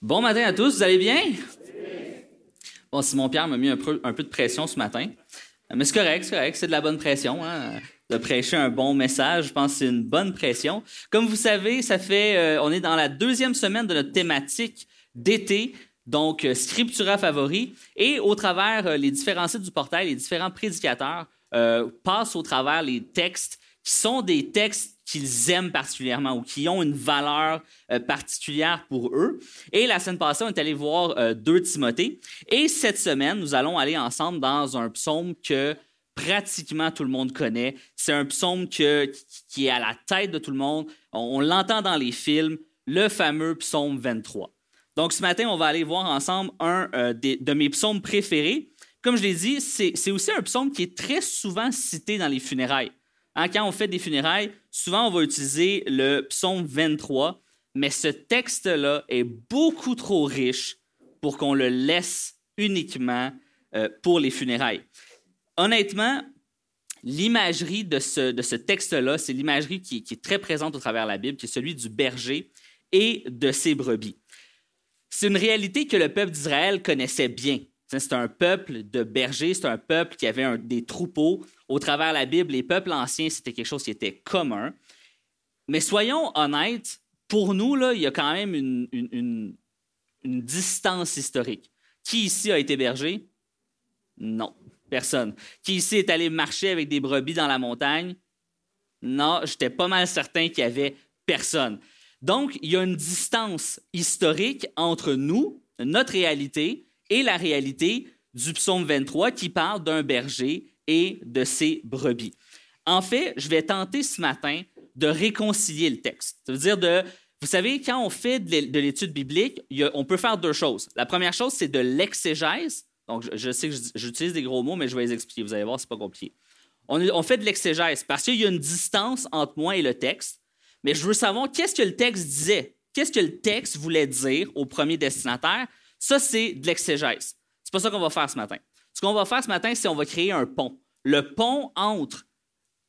Bon matin à tous, vous allez bien? Bon, Simon-Pierre m'a mis un peu, un peu, de pression ce matin. Mais c'est correct, c'est correct, c'est de la bonne pression. Hein? De prêcher un bon message, je pense que c'est une bonne pression. Comme vous savez, ça fait, euh, on est dans la deuxième semaine de notre thématique d'été, donc euh, Scriptura favori. Et au travers euh, les différents sites du portail, les différents prédicateurs passent au travers les textes sont des textes qu'ils aiment particulièrement ou qui ont une valeur euh, particulière pour eux. Et la semaine passée, on est allé voir euh, deux Timothée. Et cette semaine, nous allons aller ensemble dans un psaume que pratiquement tout le monde connaît. C'est un psaume qui est à la tête de tout le monde. On, l'entend dans les films, le fameux psaume 23. Donc ce matin, on va aller voir ensemble un euh, de mes psaumes préférés. Comme je l'ai dit, c'est aussi un psaume qui est très souvent cité dans les funérailles. Hein, quand on fait des funérailles, souvent on va utiliser le psaume 23, mais ce texte-là est beaucoup trop riche pour qu'on le laisse uniquement euh, pour les funérailles. Honnêtement, l'imagerie de ce, texte-là, c'est l'imagerie qui, qui, est très présente au travers de la Bible, qui est celui du berger et de ses brebis. C'est une réalité que le peuple d'Israël connaissait bien. C'est un peuple de bergers, c'est un peuple qui avait des troupeaux. Au travers de la Bible, les peuples anciens, c'était quelque chose qui était commun. Mais soyons honnêtes, pour nous, il y a quand même une distance historique. Qui ici a été berger? Non, personne. Qui ici est allé marcher avec des brebis dans la montagne? Non, j'étais pas mal certain qu'il y avait personne. Donc, il y a une distance historique entre nous, notre réalité, et la réalité du psaume 23 qui parle d'un berger et de ses brebis. En fait, je vais tenter ce matin de réconcilier le texte. Ça veut dire de, vous savez, quand on fait de l'étude biblique, on peut faire deux choses. La première chose, c'est de l'exégèse. Donc, je, sais que j'utilise des gros mots, mais je vais les expliquer. Vous allez voir, c'est pas compliqué. On, on, fait de l'exégèse parce qu'il y a une distance entre moi et le texte, mais je veux savoir qu'est-ce que le texte disait? Qu'est-ce que le texte voulait dire au premier destinataire? Ça, c'est de l'exégèse. C'est pas ça qu'on va faire ce matin. Ce qu'on va faire ce matin, c'est qu'on va créer un pont. Le pont entre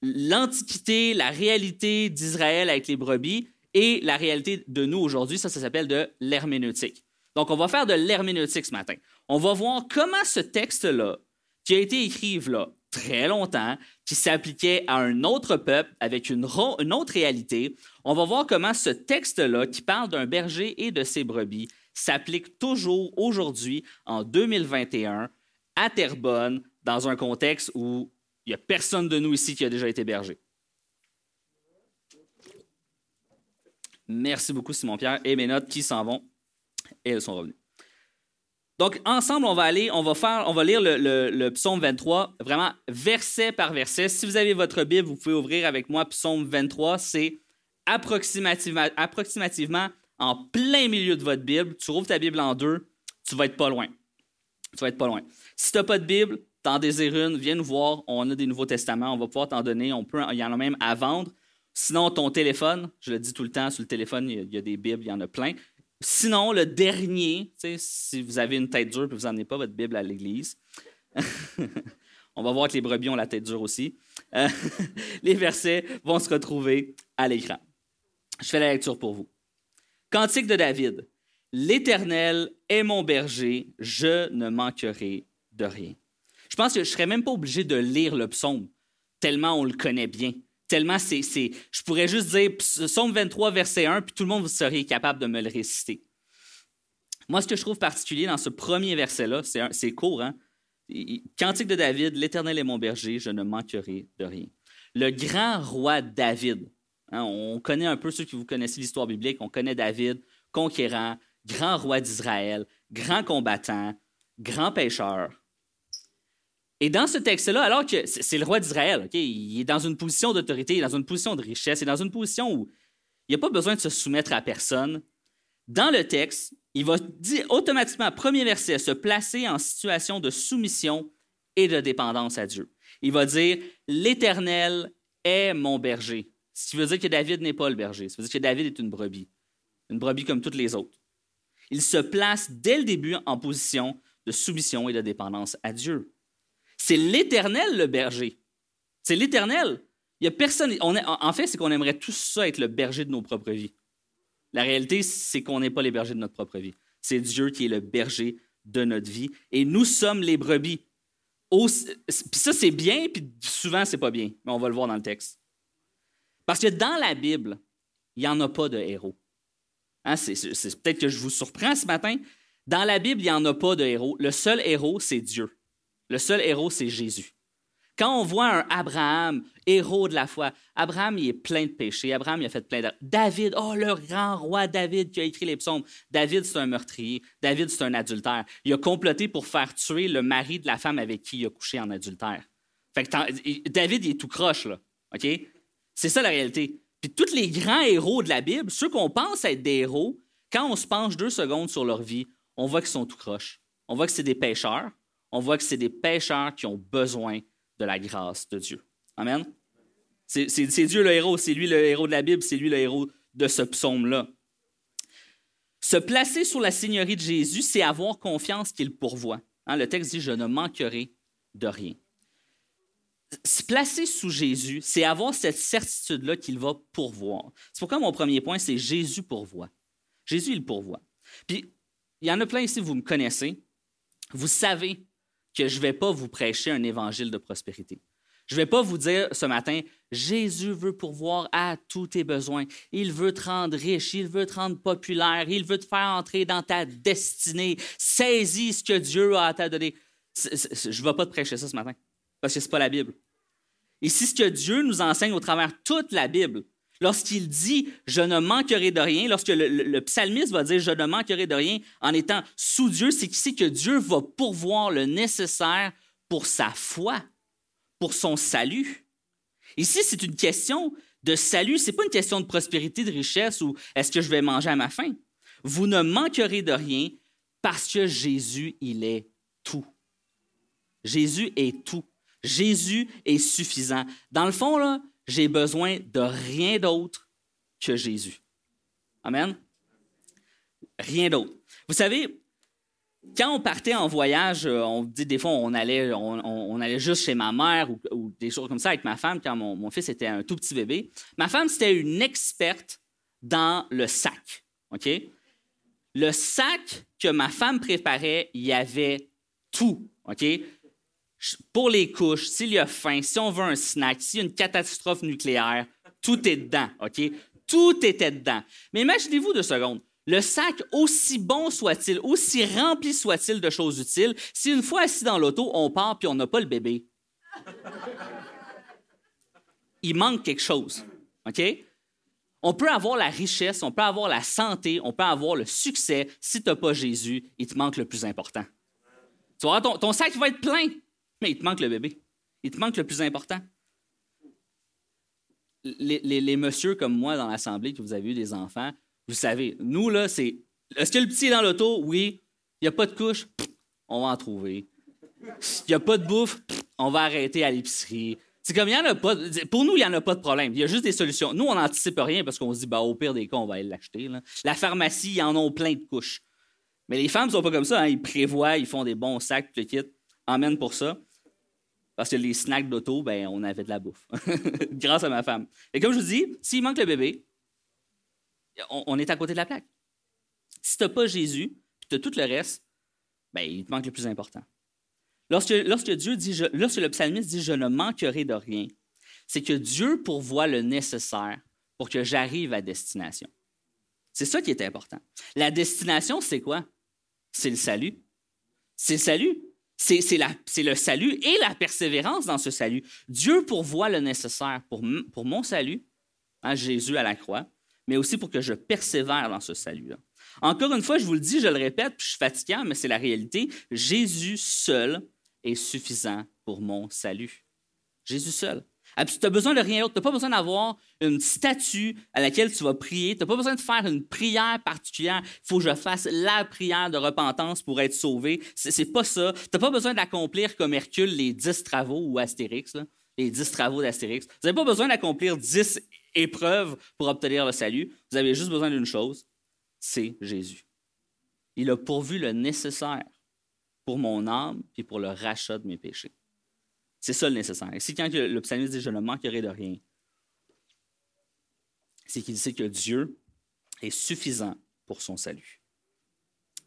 l'Antiquité, la réalité d'Israël avec les brebis et la réalité de nous aujourd'hui. Ça, ça s'appelle de l'herméneutique. Donc, on va faire de l'herméneutique ce matin. On va voir comment ce texte-là, qui a été écrit très longtemps, qui s'appliquait à un autre peuple avec une autre réalité, on va voir comment ce texte-là, qui parle d'un berger et de ses brebis, s'applique toujours aujourd'hui, en 2021, à Terrebonne, dans un contexte où il n'y a personne de nous ici qui a déjà été berger. Merci beaucoup, Simon-Pierre. Et mes notes qui s'en vont, et elles sont revenues. Donc, ensemble, on va aller, on va faire, on va lire le, psaume 23, vraiment verset par verset. Si vous avez votre Bible, vous pouvez ouvrir avec moi psaume 23. C'est approximativement en plein milieu de votre Bible, tu rouvres ta Bible en deux, tu vas être pas loin. Tu vas être pas loin. Si tu n'as pas de Bible, tu en désires une, viens nous voir. On a des Nouveaux Testaments, on va pouvoir t'en donner. On peut, il y en a même à vendre. Sinon, ton téléphone, je le dis tout le temps, sur le téléphone, il y a, des Bibles, il y en a plein. Sinon, le dernier, si vous avez une tête dure et vous n'emmenez pas votre Bible à l'église, on va voir que les brebis ont la tête dure aussi. Euh, les versets vont se retrouver à l'écran. Je fais la lecture pour vous. Cantique de David. L'Éternel est mon berger, je ne manquerai de rien. Je pense que je ne serais même pas obligé de lire le psaume, tellement on le connaît bien. Tellement c'est. Je pourrais juste dire psaume 23, verset 1, puis tout le monde serait capable de me le réciter. Moi, ce que je trouve particulier dans ce premier verset-là, c'est court, hein? Cantique de David, l'Éternel est mon berger, je ne manquerai de rien. Le grand roi David, Hein, on connaît un peu ceux qui vous connaissez l'histoire biblique, on connaît David, conquérant, grand roi d'Israël, grand combattant, grand pêcheur. Et dans ce texte-là, alors que c'est le roi d'Israël, il est dans une position d'autorité, dans une position de richesse, il est dans une position où il n'a pas besoin de se soumettre à personne. Dans le texte, il va dire automatiquement, premier verset, se placer en situation de soumission et de dépendance à Dieu. Il va dire, l'Éternel est mon berger. Ce qui veut dire que David n'est pas le berger. Ça veut dire que David est une brebis. Une brebis comme toutes les autres. Il se place dès le début en position de soumission et de dépendance à Dieu. C'est l'Éternel le berger. C'est l'Éternel. Il y a personne. en fait, c'est qu'on aimerait tous ça être le berger de nos propres vies. La réalité, c'est qu'on n'est pas les bergers de notre propre vie. C'est Dieu qui est le berger de notre vie. Et nous sommes les brebis. Puis ça, c'est bien, puis souvent, c'est pas bien. Mais on va le voir dans le texte. Parce que dans la Bible, il n'y en a pas de héros. Hein, c'est peut-être que je vous surprends ce matin. Dans la Bible, il n'y en a pas de héros. Le seul héros, c'est Dieu. Le seul héros, c'est Jésus. Quand on voit un Abraham, héros de la foi, Abraham, il est plein de péchés. Abraham, il a fait plein de... David, oh, le grand roi David qui a écrit les psaumes. David, c'est un meurtrier. David, c'est un adultère. Il a comploté pour faire tuer le mari de la femme avec qui il a couché en adultère. Fait que David, il est tout croche, là. OK? C'est ça la réalité. Puis tous les grands héros de la Bible, ceux qu'on pense être des héros, quand on se penche deux secondes sur leur vie, on voit qu'ils sont tout croches. On voit que c'est des pécheurs. On voit que c'est des pécheurs qui ont besoin de la grâce de Dieu. Amen? C'est Dieu le héros, c'est lui le héros de la Bible, c'est lui le héros de ce psaume-là. Se placer sur la Seigneurie de Jésus, c'est avoir confiance qu'il pourvoit. Hein, le texte dit Je ne manquerai de rien. Se placer sous Jésus, c'est avoir cette certitude-là qu'il va pourvoir. C'est pourquoi mon premier point, c'est Jésus pourvoit. Jésus, il pourvoit. Puis, il y en a plein ici, vous me connaissez. Vous savez que je ne vais pas vous prêcher un évangile de prospérité. Je ne vais pas vous dire ce matin, Jésus veut pourvoir à tous tes besoins. Il veut te rendre riche, il veut te rendre populaire, il veut te faire entrer dans ta destinée. Saisis ce que Dieu a à te donner. Je ne vais pas te prêcher ça ce matin, parce que ce n'est pas la Bible. Ici, ce que Dieu nous enseigne au travers toute la Bible, Lorsqu'il dit je ne manquerai de rien, lorsque le, psalmiste va dire je ne manquerai de rien en étant sous Dieu, c'est qu'ici que Dieu va pourvoir le nécessaire pour sa foi, pour son salut. Ici, c'est une question de salut, ce n'est pas une question de prospérité, de richesse ou est-ce que je vais manger à ma faim. Vous ne manquerez de rien parce que Jésus, il est tout. Jésus est tout. Jésus est suffisant. Dans le fond, là, j'ai besoin de rien d'autre que Jésus. Amen. Rien d'autre. Vous savez, quand on partait en voyage, euh, on dit des fois on allait, juste chez ma mère ou, des choses comme ça avec ma femme quand mon, fils était un tout petit bébé. Ma femme, c'était une experte dans le sac. OK? Le sac que ma femme préparait, il y avait tout. OK? Pour les couches, s'il y a faim, si on veut un snack, s'il y a une catastrophe nucléaire, tout est dedans, OK? Tout était dedans. Mais imaginez-vous deux secondes. Le sac, aussi bon soit-il, aussi rempli soit-il de choses utiles, si une fois assis dans l'auto, on part puis on n'a pas le bébé, il manque quelque chose. OK? On peut avoir la richesse, on peut avoir la santé, on peut avoir le succès. Si tu n'as pas Jésus, il te manque le plus important. Tu vois, ton, ton sac va être plein, mais il te manque le bébé. Il te manque le plus important. Les, les, messieurs comme moi dans l'Assemblée, que vous avez eu des enfants, vous savez, nous, là, c'est. Est-ce que le petit est dans l'auto? Oui. Il n'y a pas de couche? On va en trouver. Il n'y a pas de bouffe? On va arrêter à l'épicerie. C'est comme, il y en a pas. Pour nous, il n'y en a pas de problème. Il y a juste des solutions. Nous, on n'anticipe rien parce qu'on se dit, bah, au pire des cas, on va aller l'acheter. La pharmacie, ils en ont plein de couches. Mais les femmes ne sont pas comme ça. Hein. Ils prévoient, ils font des bons sacs, le kit. Emmène pour ça. Parce que les snacks d'auto, ben, on avait de la bouffe. Grâce à ma femme. Et comme je vous dis, s'il manque le bébé, on, est à côté de la plaque. Si tu n'as pas Jésus, puis tu as tout le reste, ben, il te manque le plus important. Lorsque, lorsque, Dieu dit, lorsque le psalmiste dit Je ne manquerai de rien, c'est que Dieu pourvoit le nécessaire pour que j'arrive à destination. C'est ça qui est important. La destination, c'est quoi? C'est le salut. C'est le salut. C'est le salut et la persévérance dans ce salut. Dieu pourvoit le nécessaire pour, mon salut, hein, Jésus à la croix, mais aussi pour que je persévère dans ce salut-là. Encore une fois, je vous le dis, je le répète, puis je suis fatiguant, mais c'est la réalité. Jésus seul est suffisant pour mon salut. Jésus seul. Ah, tu n'as besoin de rien d'autre. Tu n'as pas besoin d'avoir une statue à laquelle tu vas prier. Tu n'as pas besoin de faire une prière particulière. Il faut que je fasse la prière de repentance pour être sauvé. C'est, pas ça. Tu n'as pas besoin d'accomplir comme Hercule les dix travaux ou Astérix, les dix travaux d'Astérix. Vous n'avez pas besoin d'accomplir dix épreuves pour obtenir le salut. Vous avez juste besoin d'une chose, c'est Jésus. Il a pourvu le nécessaire pour mon âme et pour le rachat de mes péchés. C'est ça le nécessaire. Et si quand le psalmiste dit Je ne manquerai de rien, c'est qu'il sait que Dieu est suffisant pour son salut.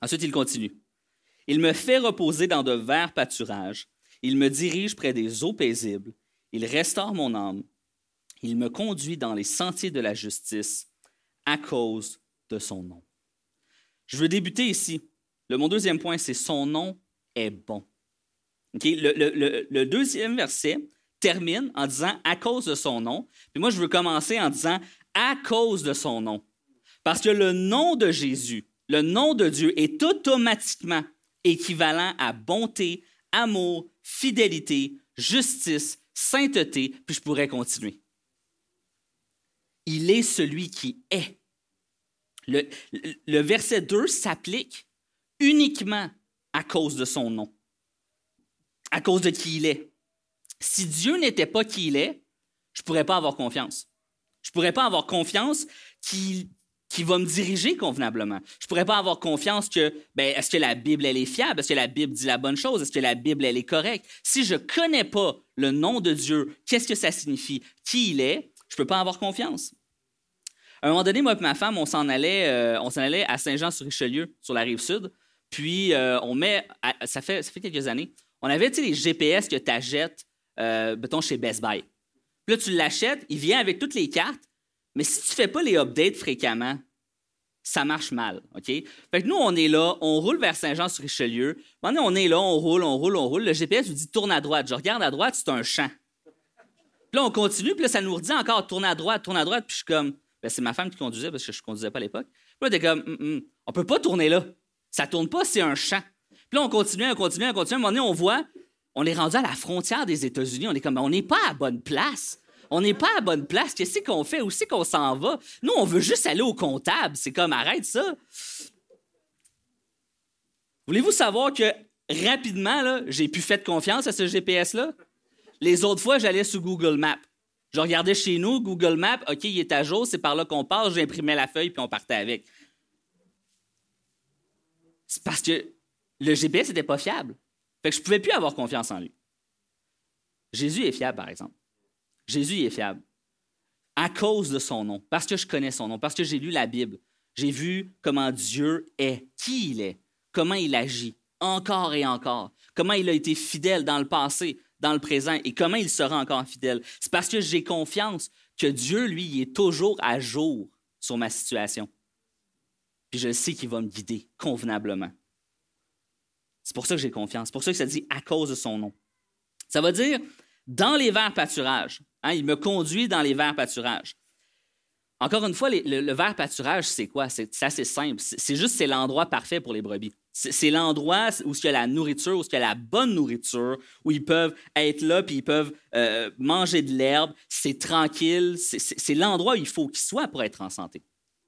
Ensuite, il continue. Il me fait reposer dans de verts pâturages. Il me dirige près des eaux paisibles. Il restaure mon âme. Il me conduit dans les sentiers de la justice à cause de son nom. Je veux débuter ici. Mon deuxième point, c'est son nom est bon. Le, deuxième verset termine en disant à cause de son nom. Puis moi, je veux commencer en disant à cause de son nom. Parce que le nom de Jésus, le nom de Dieu est automatiquement équivalent à bonté, amour, fidélité, justice, sainteté, puis je pourrais continuer. Il est celui qui est. Le, le verset 2 s'applique uniquement à cause de son nom, à cause de qui il est. Si Dieu n'était pas qui il est, je ne pourrais pas avoir confiance. Je ne pourrais pas avoir confiance qu'il qui va me diriger convenablement. Je pourrais pas avoir confiance que, ben, est-ce que la Bible, elle est fiable? Est-ce que la Bible dit la bonne chose? Est-ce que la Bible, elle est correcte? Si je connais pas le nom de Dieu, qu'est-ce que ça signifie? Qui il est? Je peux pas avoir confiance. À un moment donné, moi et ma femme, on s'en allait, euh, on s'en allait à Saint-Jean-sur-Richelieu, sur la rive sud. Puis, euh, on met, ça, fait, ça fait quelques années, on avait, les GPS que tu achètes, euh, chez Best Buy. Puis là, tu l'achètes, il vient avec toutes les cartes, mais si tu ne fais pas les updates fréquemment, ça marche mal, OK? Fait que nous, on est là, on roule vers Saint-Jean-sur-Richelieu. Maintenant, on est là, on roule, on roule, on roule. Le GPS nous dit tourne à droite. Je regarde à droite, c'est un champ. Puis là, on continue, puis là, ça nous redit encore tourne à droite, tourne à droite. Puis je suis comme, ben, c'est ma femme qui conduisait parce que je ne conduisais pas à l'époque. Puis là, t'es comme, mm, mm, on peut pas tourner là. Ça tourne pas, c'est un champ. Là, on continue, on continue, on continue. À un moment donné, on voit, on est rendu à la frontière des États-Unis. On est comme, on n'est pas à bonne place on n'est pas à bonne place. Qu'est-ce qu'on fait? Où c'est qu'on s'en va? Nous, on veut juste aller au comptable. C'est comme, arrête ça. Voulez-vous savoir que rapidement, j'ai pu faire confiance à ce GPS-là? Les autres fois, j'allais sur Google Maps. Je regardais chez nous, Google Maps, OK, il est à jour, c'est par là qu'on passe, j'imprimais la feuille, puis on partait avec. C'est parce que le GPS n'était pas fiable. Je ne pouvais plus avoir confiance en lui. Jésus est fiable, par exemple. Jésus est fiable. À cause de son nom, parce que je connais son nom, parce que j'ai lu la Bible. J'ai vu comment Dieu est, qui il est, comment il agit, encore et encore, comment il a été fidèle dans le passé, dans le présent, et comment il sera encore fidèle. C'est parce que j'ai confiance que Dieu, lui, est toujours à jour sur ma situation. Puis je sais qu'il va me guider convenablement. C'est pour ça que j'ai confiance. C'est pour ça que ça dit à cause de son nom. Ça veut dire dans les verts pâturages. Hein, il me conduit dans les verts pâturages. Encore une fois, le, vert pâturage, c'est quoi? C'est assez simple. C'est juste c'est l'endroit parfait pour les brebis. C'est l'endroit où il y a la nourriture, où il y a la bonne nourriture, où ils peuvent être là, puis ils peuvent euh, manger de l'herbe. C'est tranquille. C'est l'endroit où il faut qu'ils soient pour être en santé.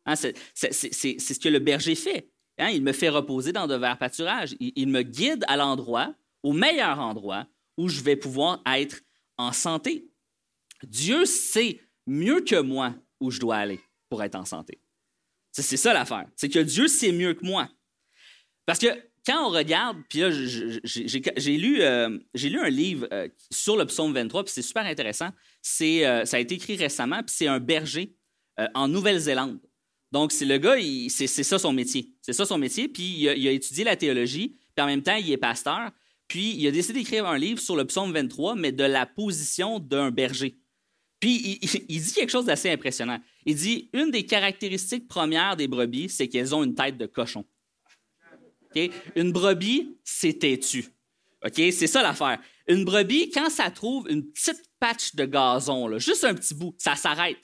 Hein, c'est ce que le berger fait. Hein, il me fait reposer dans de verts pâturages. il me guide à l'endroit, au meilleur endroit, où je vais pouvoir être en santé. Dieu sait mieux que moi où je dois aller pour être en santé. C'est ça l'affaire. C'est que Dieu sait mieux que moi. Parce que quand on regarde, puis là, j'ai lu, euh, lu un livre euh, sur le psaume 23, puis c'est super intéressant. Euh, ça a été écrit récemment, puis c'est un berger en Nouvelle-Zélande. Donc, c'est le gars, c'est ça son métier. C'est ça son métier, puis il a, étudié la théologie, puis en même temps, il est pasteur. Puis il a décidé d'écrire un livre sur le psaume 23, mais de la position d'un berger. Puis il, dit quelque chose d'assez impressionnant. Il dit une des caractéristiques premières des brebis, c'est qu'elles ont une tête de cochon. Une brebis, c'est têtu. C'est ça l'affaire. Une brebis, quand ça trouve une petite patch de gazon, juste un petit bout, ça s'arrête.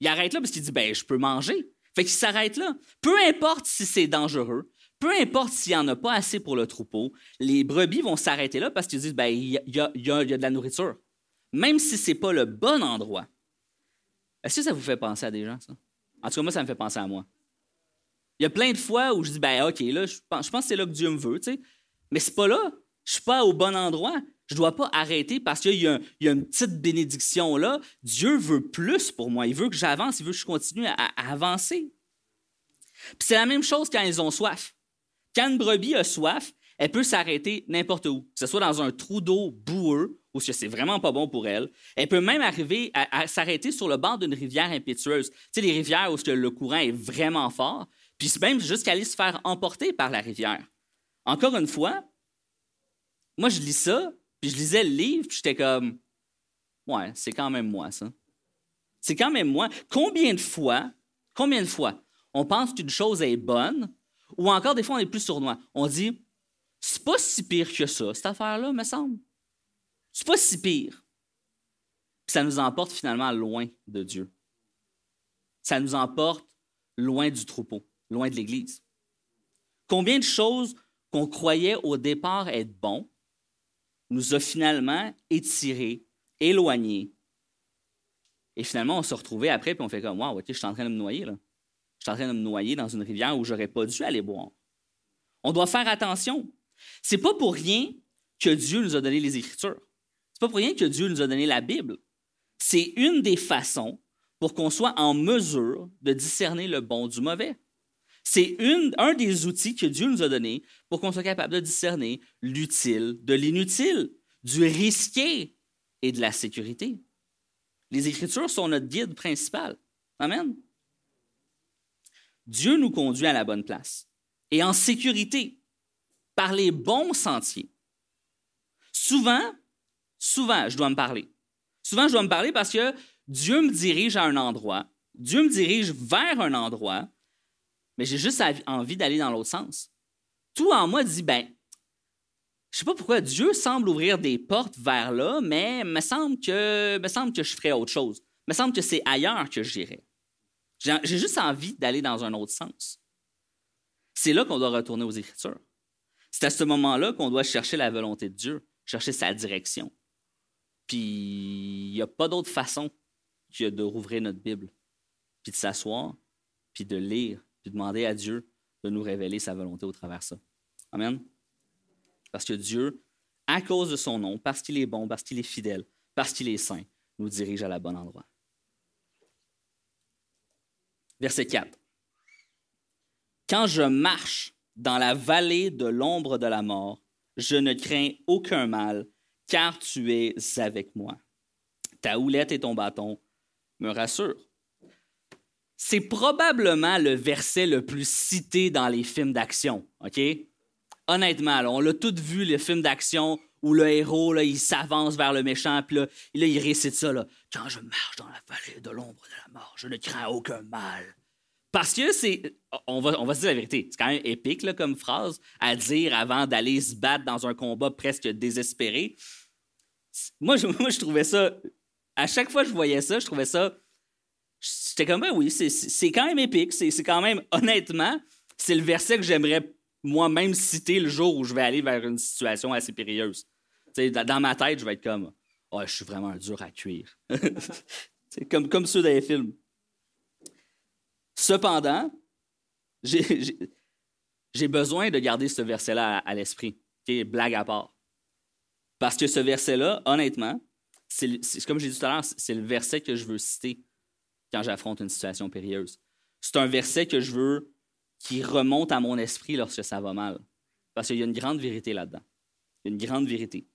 Il arrête là parce qu'il dit ben je peux manger. Fait qu'il s'arrête là. Peu importe si c'est dangereux, peu importe s'il n'y en a pas assez pour le troupeau, les brebis vont s'arrêter là parce qu'ils disent ben, il y, a, de la nourriture. Même si ce n'est pas le bon endroit. Est-ce que ça vous fait penser à des gens, ça? En tout cas, moi, ça me fait penser à moi. Il y a plein de fois où je dis ben OK, là, je pense, que c'est là que Dieu me veut, tu sais. Mais c'est pas là. Je suis pas au bon endroit. Je ne dois pas arrêter parce qu'il y, a une petite bénédiction là. Dieu veut plus pour moi. Il veut que j'avance, il veut que je continue à, avancer. Puis c'est la même chose quand ils ont soif. Quand une brebis a soif, elle peut s'arrêter n'importe où, que ce soit dans un trou d'eau boueux, ou si c'est vraiment pas bon pour elle. Elle peut même arriver à, s'arrêter sur le bord d'une rivière impétueuse. Tu sais, les rivières où le courant est vraiment fort, puis même jusqu'à aller se faire emporter par la rivière. Encore une fois, moi, je lis ça, puis je lisais le livre, puis j'étais comme, ouais, c'est quand même moi, ça. C'est quand même moi. Combien de fois, combien de fois, on pense qu'une chose est bonne, ou encore des fois, on est plus sournois? On dit, c'est pas si pire que ça, cette affaire-là, me semble. C'est pas si pire. Puis ça nous emporte finalement loin de Dieu. Ça nous emporte loin du troupeau, loin de l'Église. Combien de choses qu'on croyait au départ être bon nous a finalement étirés, éloignés. Et finalement, on se retrouvait après, puis on fait comme, wow, OK, je suis en train de me noyer, là. Je suis en train de me noyer dans une rivière où j'aurais pas dû aller boire. On doit faire attention. C'est pas pour rien que Dieu nous a donné les Écritures. C'est pas pour rien que Dieu nous a donné la Bible. C'est une des façons pour qu'on soit en mesure de discerner le bon du mauvais. C'est un des outils que Dieu nous a donné pour qu'on soit capable de discerner l'utile de l'inutile, du risqué et de la sécurité. Les Écritures sont notre guide principal. Amen. Dieu nous conduit à la bonne place et en sécurité par les bons sentiers. Souvent, souvent, je dois me parler. Souvent, je dois me parler parce que Dieu me dirige à un endroit, Dieu me dirige vers un endroit, mais j'ai juste envie d'aller dans l'autre sens. Tout en moi dit, ben, je sais pas pourquoi Dieu semble ouvrir des portes vers là, mais me semble que, me semble que je ferais autre chose. Me semble que c'est ailleurs que j'irai. J'ai juste envie d'aller dans un autre sens. C'est là qu'on doit retourner aux Écritures. C'est à ce moment-là qu'on doit chercher la volonté de Dieu, chercher sa direction. Puis il n'y a pas d'autre façon que de rouvrir notre Bible, puis de s'asseoir, puis de lire, demander à Dieu de nous révéler sa volonté au travers ça. Amen. Parce que Dieu, à cause de son nom, parce qu'il est bon, parce qu'il est fidèle, parce qu'il est saint, nous dirige à la bonne endroit. Verset 4. Quand je marche dans la vallée de l'ombre de la mort, je ne crains aucun mal, car tu es avec moi. Ta houlette et ton bâton me rassurent c'est probablement le verset le plus cité dans les films d'action, OK? Honnêtement, on l'a tous vu, les films d'action où le héros, là, il s'avance vers le méchant, puis là, il récite ça, là. Quand je marche dans la vallée de l'ombre de la mort, je ne crains aucun mal. Parce que c'est. On va, on se dire la vérité. C'est quand même épique là, comme phrase à dire avant d'aller se battre dans un combat presque désespéré. Moi je, moi, je trouvais ça. À chaque fois que je voyais ça, je trouvais ça J'étais comme, ben oui, c'est quand même épique. C'est quand même, honnêtement, c'est le verset que j'aimerais moi-même citer le jour où je vais aller vers une situation assez périlleuse. dans ma tête, je vais être comme, oh, je suis vraiment dur à cuire. comme, comme ceux des films. Cependant, j'ai besoin de garder ce verset-là à, l'esprit. Blague à part. Parce que ce verset-là, honnêtement, c'est comme j'ai dit tout à l'heure, c'est le verset que je veux citer quand j'affronte une situation périlleuse. C'est un verset que je veux qui remonte à mon esprit lorsque ça va mal. Parce qu'il y a une grande vérité là-dedans. Une grande vérité.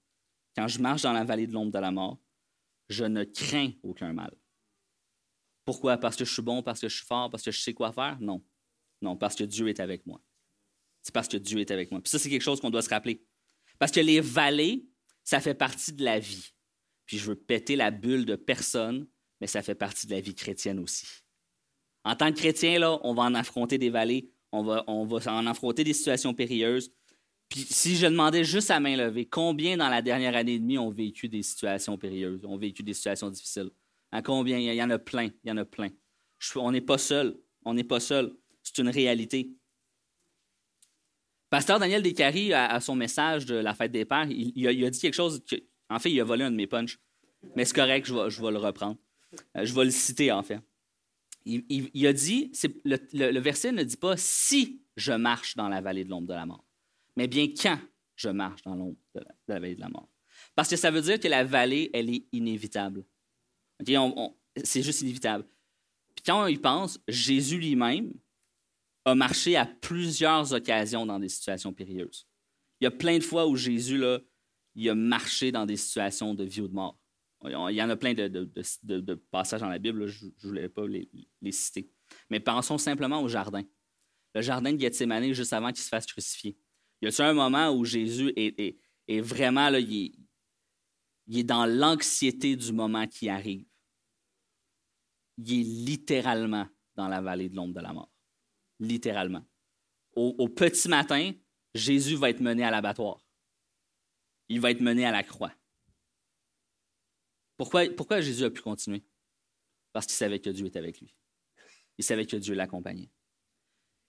Quand je marche dans la vallée de l'ombre de la mort, je ne crains aucun mal. Pourquoi? Parce que je suis bon, parce que je suis fort, parce que je sais quoi faire? Non. Non, parce que Dieu est avec moi. C'est parce que Dieu est avec moi. Puis ça, c'est quelque chose qu'on doit se rappeler. Parce que les vallées, ça fait partie de la vie. Puis je veux péter la bulle de personne mais ça fait partie de la vie chrétienne aussi. En tant que chrétien, là, on va en affronter des vallées, on va, on va en affronter des situations périlleuses. Puis si je demandais juste à main levée, combien dans la dernière année et demie ont vécu des situations périlleuses, ont vécu des situations difficiles? À combien? Il y en a plein, il y en a plein. on n'est pas seul, on n'est pas seul. C'est une réalité. Pasteur Daniel Descaries, à, son message de la fête des pères, il, a, dit quelque chose, en fait, il a volé un de mes punchs. Mais c'est correct, je je vais le reprendre. Euh, je vais le citer, en fait. Il, a dit, le, verset ne dit pas si je marche dans la vallée de l'ombre de la mort, mais bien quand je marche dans l'ombre de, la vallée de la mort. Parce que ça veut dire que la vallée, elle est inévitable. c'est juste inévitable. Puis quand on y pense, Jésus lui-même a marché à plusieurs occasions dans des situations périlleuses. Il y a plein de fois où Jésus, là, il a marché dans des situations de vie ou de mort. Il y en a plein de, passages dans la Bible, je ne voulais pas les, citer. Mais pensons simplement au jardin. le jardin de Gethsemane juste avant qu'il se fasse crucifier. Y a-t-il un moment où Jésus est, vraiment, il est dans l'anxiété du moment qui arrive? Il est littéralement dans la vallée de l'ombre de la mort. Littéralement. Au, petit matin, Jésus va être mené à l'abattoir. Il va être mené à la croix. Pourquoi, Jésus a pu continuer? Parce qu'il savait que Dieu était avec lui. Il savait que Dieu l'accompagnait.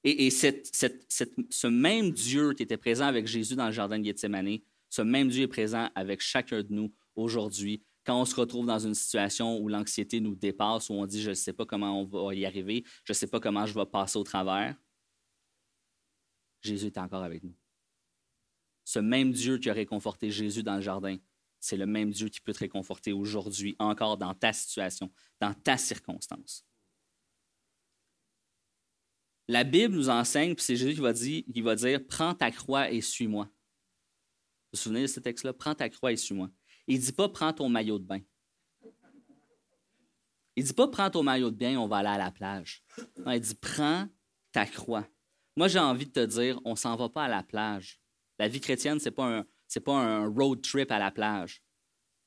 Et, ce même Dieu qui était présent avec Jésus dans le jardin de Gethsemane, ce même Dieu est présent avec chacun de nous aujourd'hui quand on se retrouve dans une situation où l'anxiété nous dépasse, où on dit je ne sais pas comment on va y arriver, je ne sais pas comment je vais passer au travers, Jésus est encore avec nous. Ce même Dieu qui a réconforté Jésus dans le jardin, c'est le même Dieu qui peut te réconforter aujourd'hui, encore dans ta situation, dans ta circonstance. La Bible nous enseigne, puis c'est Jésus qui va, dire, qui va dire Prends ta croix et suis-moi. Vous vous souvenez de ce texte-là? Prends ta croix et suis-moi. Il ne dit pas Prends ton maillot de bain. Il ne dit pas Prends ton maillot de bain, on va aller à la plage. il dit Prends ta croix. Moi, j'ai envie de te dire on ne s'en va pas à la plage. La vie chrétienne, ce n'est pas, un, pas un road trip à la plage.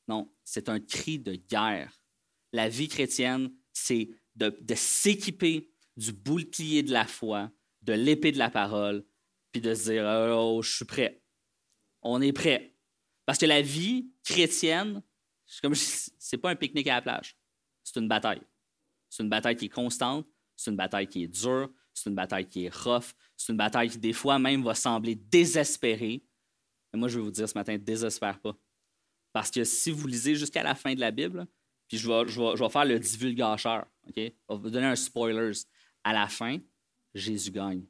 Non, c'est un cri de guerre. La vie chrétienne, c'est de, s'équiper du bouclier de la foi, de l'épée de la parole, puis de se dire Oh, je suis prêt. On est prêt. Parce que la vie chrétienne, c'est pas un pique-nique à la plage. C'est une bataille. C'est une bataille qui est constante, c'est une bataille qui est dure, c'est une bataille qui est rough, c'est une bataille qui des fois même va sembler désespérée. Mais moi, je vais vous dire ce matin, désespère pas. Parce que si vous lisez jusqu'à la fin de la Bible, puis je vais, je vais, faire le divulgateur, OK? Je vais vous donner un spoilers. À la fin, Jésus gagne.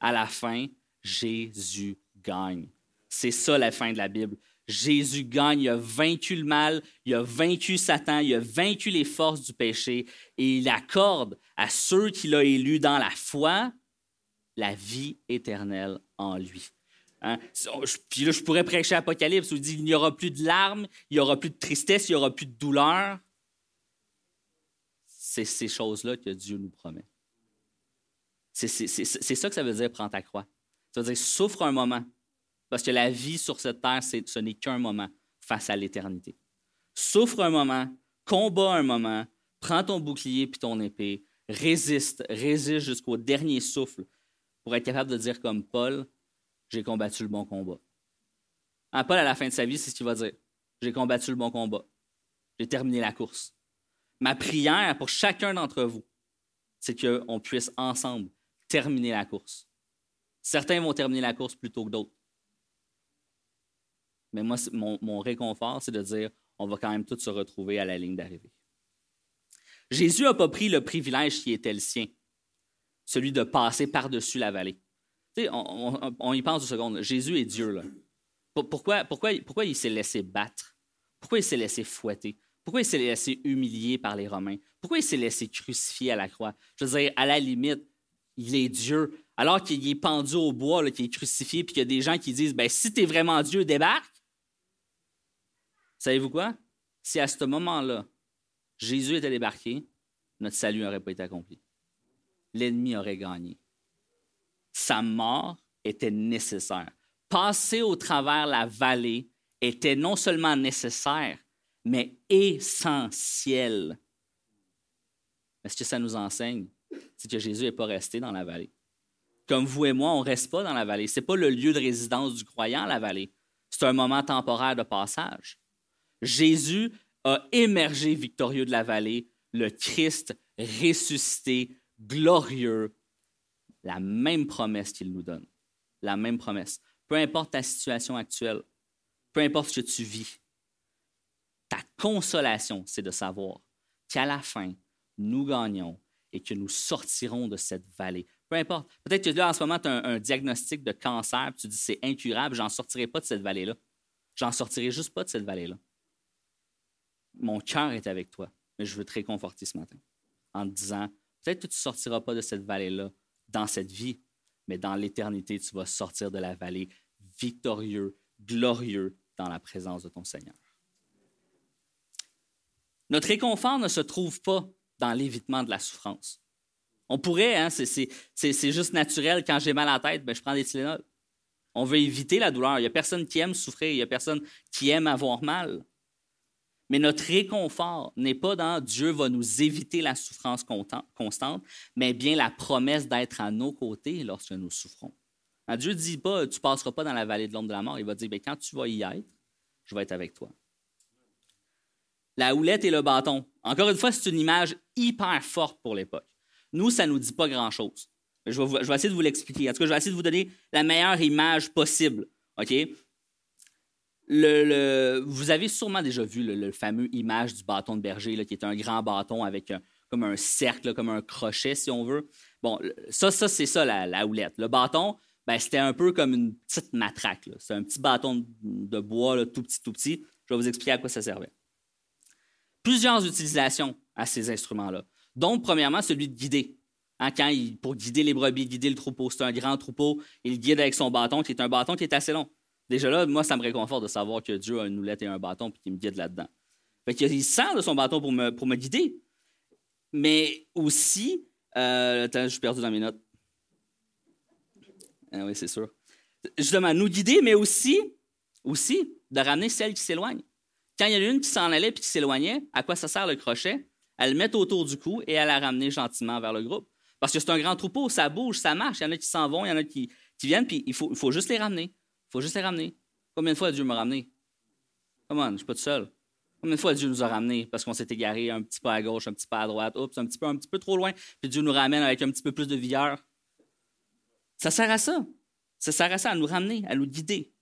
À la fin, Jésus gagne. C'est ça la fin de la Bible. Jésus gagne, il a vaincu le mal, il a vaincu Satan, il a vaincu les forces du péché et il accorde à ceux qu'il a élus dans la foi la vie éternelle en lui. Hein? Puis là, je pourrais prêcher Apocalypse où il dit il n'y aura plus de larmes, il n'y aura plus de tristesse, il n'y aura plus de douleur c'est ces choses-là que Dieu nous promet. C'est ça que ça veut dire prends ta croix. Ça veut dire souffre un moment. Parce que la vie sur cette terre, ce n'est qu'un moment face à l'éternité. Souffre un moment, combat un moment, prends ton bouclier puis ton épée, résiste, résiste jusqu'au dernier souffle pour être capable de dire comme Paul, j'ai combattu le bon combat. En Paul, à la fin de sa vie, c'est ce qu'il va dire. J'ai combattu le bon combat. J'ai terminé la course. Ma prière pour chacun d'entre vous, c'est qu'on puisse ensemble terminer la course. Certains vont terminer la course plutôt que d'autres. Mais moi, mon, réconfort, c'est de dire, on va quand même tous se retrouver à la ligne d'arrivée. Jésus n'a pas pris le privilège qui était le sien, celui de passer par-dessus la vallée. On, y pense deux secondes. Jésus est Dieu. Là. Pourquoi, pourquoi, pourquoi il s'est laissé battre? Pourquoi il s'est laissé fouetter? Pourquoi il s'est laissé humilier par les Romains? Pourquoi il s'est laissé crucifier à la croix? Je veux dire, à la limite, il est Dieu. Alors qu'il est pendu au bois, qu'il est crucifié, puis qu'il y a des gens qui disent ben, si tu es vraiment Dieu, débarque. Savez-vous quoi? Si à ce moment-là, Jésus était débarqué, notre salut n'aurait pas été accompli. L'ennemi aurait gagné. Sa mort était nécessaire. Passer au travers la vallée était non seulement nécessaire, mais essentiel. Mais ce que ça nous enseigne, c'est que Jésus n'est pas resté dans la vallée? Comme vous et moi, on ne reste pas dans la vallée. Ce n'est pas le lieu de résidence du croyant, la vallée. C'est un moment temporaire de passage. Jésus a émergé victorieux de la vallée, le Christ ressuscité, glorieux, la même promesse qu'il nous donne. La même promesse. Peu importe ta situation actuelle, peu importe ce que tu vis, ta consolation, c'est de savoir qu'à la fin, nous gagnons et que nous sortirons de cette vallée. Peu importe. Peut-être que là, en ce moment, tu as un, diagnostic de cancer, tu dis c'est incurable, j'en sortirai pas de cette vallée-là. J'en sortirai juste pas de cette vallée-là. Mon cœur est avec toi, mais je veux te réconforter ce matin en te disant peut-être que tu ne sortiras pas de cette vallée-là dans cette vie, mais dans l'éternité, tu vas sortir de la vallée victorieux, glorieux dans la présence de ton Seigneur. Notre réconfort ne se trouve pas dans l'évitement de la souffrance. On pourrait, hein, c'est juste naturel. Quand j'ai mal à la tête, ben, je prends des Tylenol. On veut éviter la douleur. Il n'y a personne qui aime souffrir. Il n'y a personne qui aime avoir mal. Mais notre réconfort n'est pas dans Dieu va nous éviter la souffrance constante, mais bien la promesse d'être à nos côtés lorsque nous souffrons. Hein, Dieu ne dit pas tu ne passeras pas dans la vallée de l'ombre de la mort. Il va dire ben, quand tu vas y être, je vais être avec toi. La houlette et le bâton. Encore une fois, c'est une image hyper forte pour l'époque. Nous, ça ne nous dit pas grand-chose. Je vais, je vais, essayer de vous l'expliquer. En tout cas, je vais essayer de vous donner la meilleure image possible. OK? Vous avez sûrement déjà vu le, fameux image du bâton de berger, qui est un grand bâton avec comme un cercle, comme un crochet, si on veut. Bon, ça, ça c'est ça, la, houlette. Le bâton, ben, c'était un peu comme une petite matraque. C'est un petit bâton de bois, tout petit, tout petit. Je vais vous expliquer à quoi ça servait. Plusieurs utilisations à ces instruments-là. Donc, premièrement, celui de guider. Hein, pour guider les brebis, guider le troupeau. C'est un grand troupeau. Il guide avec son bâton, qui est un bâton qui est assez long. Déjà là, moi, ça me réconforte de savoir que Dieu a une houlette et un bâton puis qu'il me guide là-dedans. Fait qu'il sert de son bâton pour me, pour me guider. Mais aussi, euh, attends, je suis perdu dans mes notes. Ah oui, c'est sûr. Justement, nous guider, mais aussi, aussi de ramener celle qui s'éloigne. Quand il y en a une qui s'en allait puis qui s'éloignait, à quoi ça sert le crochet? Elle le met autour du cou et elle la ramener gentiment vers le groupe. Parce que c'est un grand troupeau, ça bouge, ça marche. Il y en a qui s'en vont, il y en a qui, qui viennent, puis il faut, il faut juste les ramener. Faut juste les ramener. Combien de fois Dieu m'a ramené? Comment? Je ne suis pas tout seul. Combien de fois Dieu nous a ramenés parce qu'on s'est égaré un petit peu à gauche, un petit peu à droite, oups, un petit peu, un petit peu trop loin, puis Dieu nous ramène avec un petit peu plus de vigueur. Ça sert à ça. Ça sert à ça, à nous ramener, à nous guider.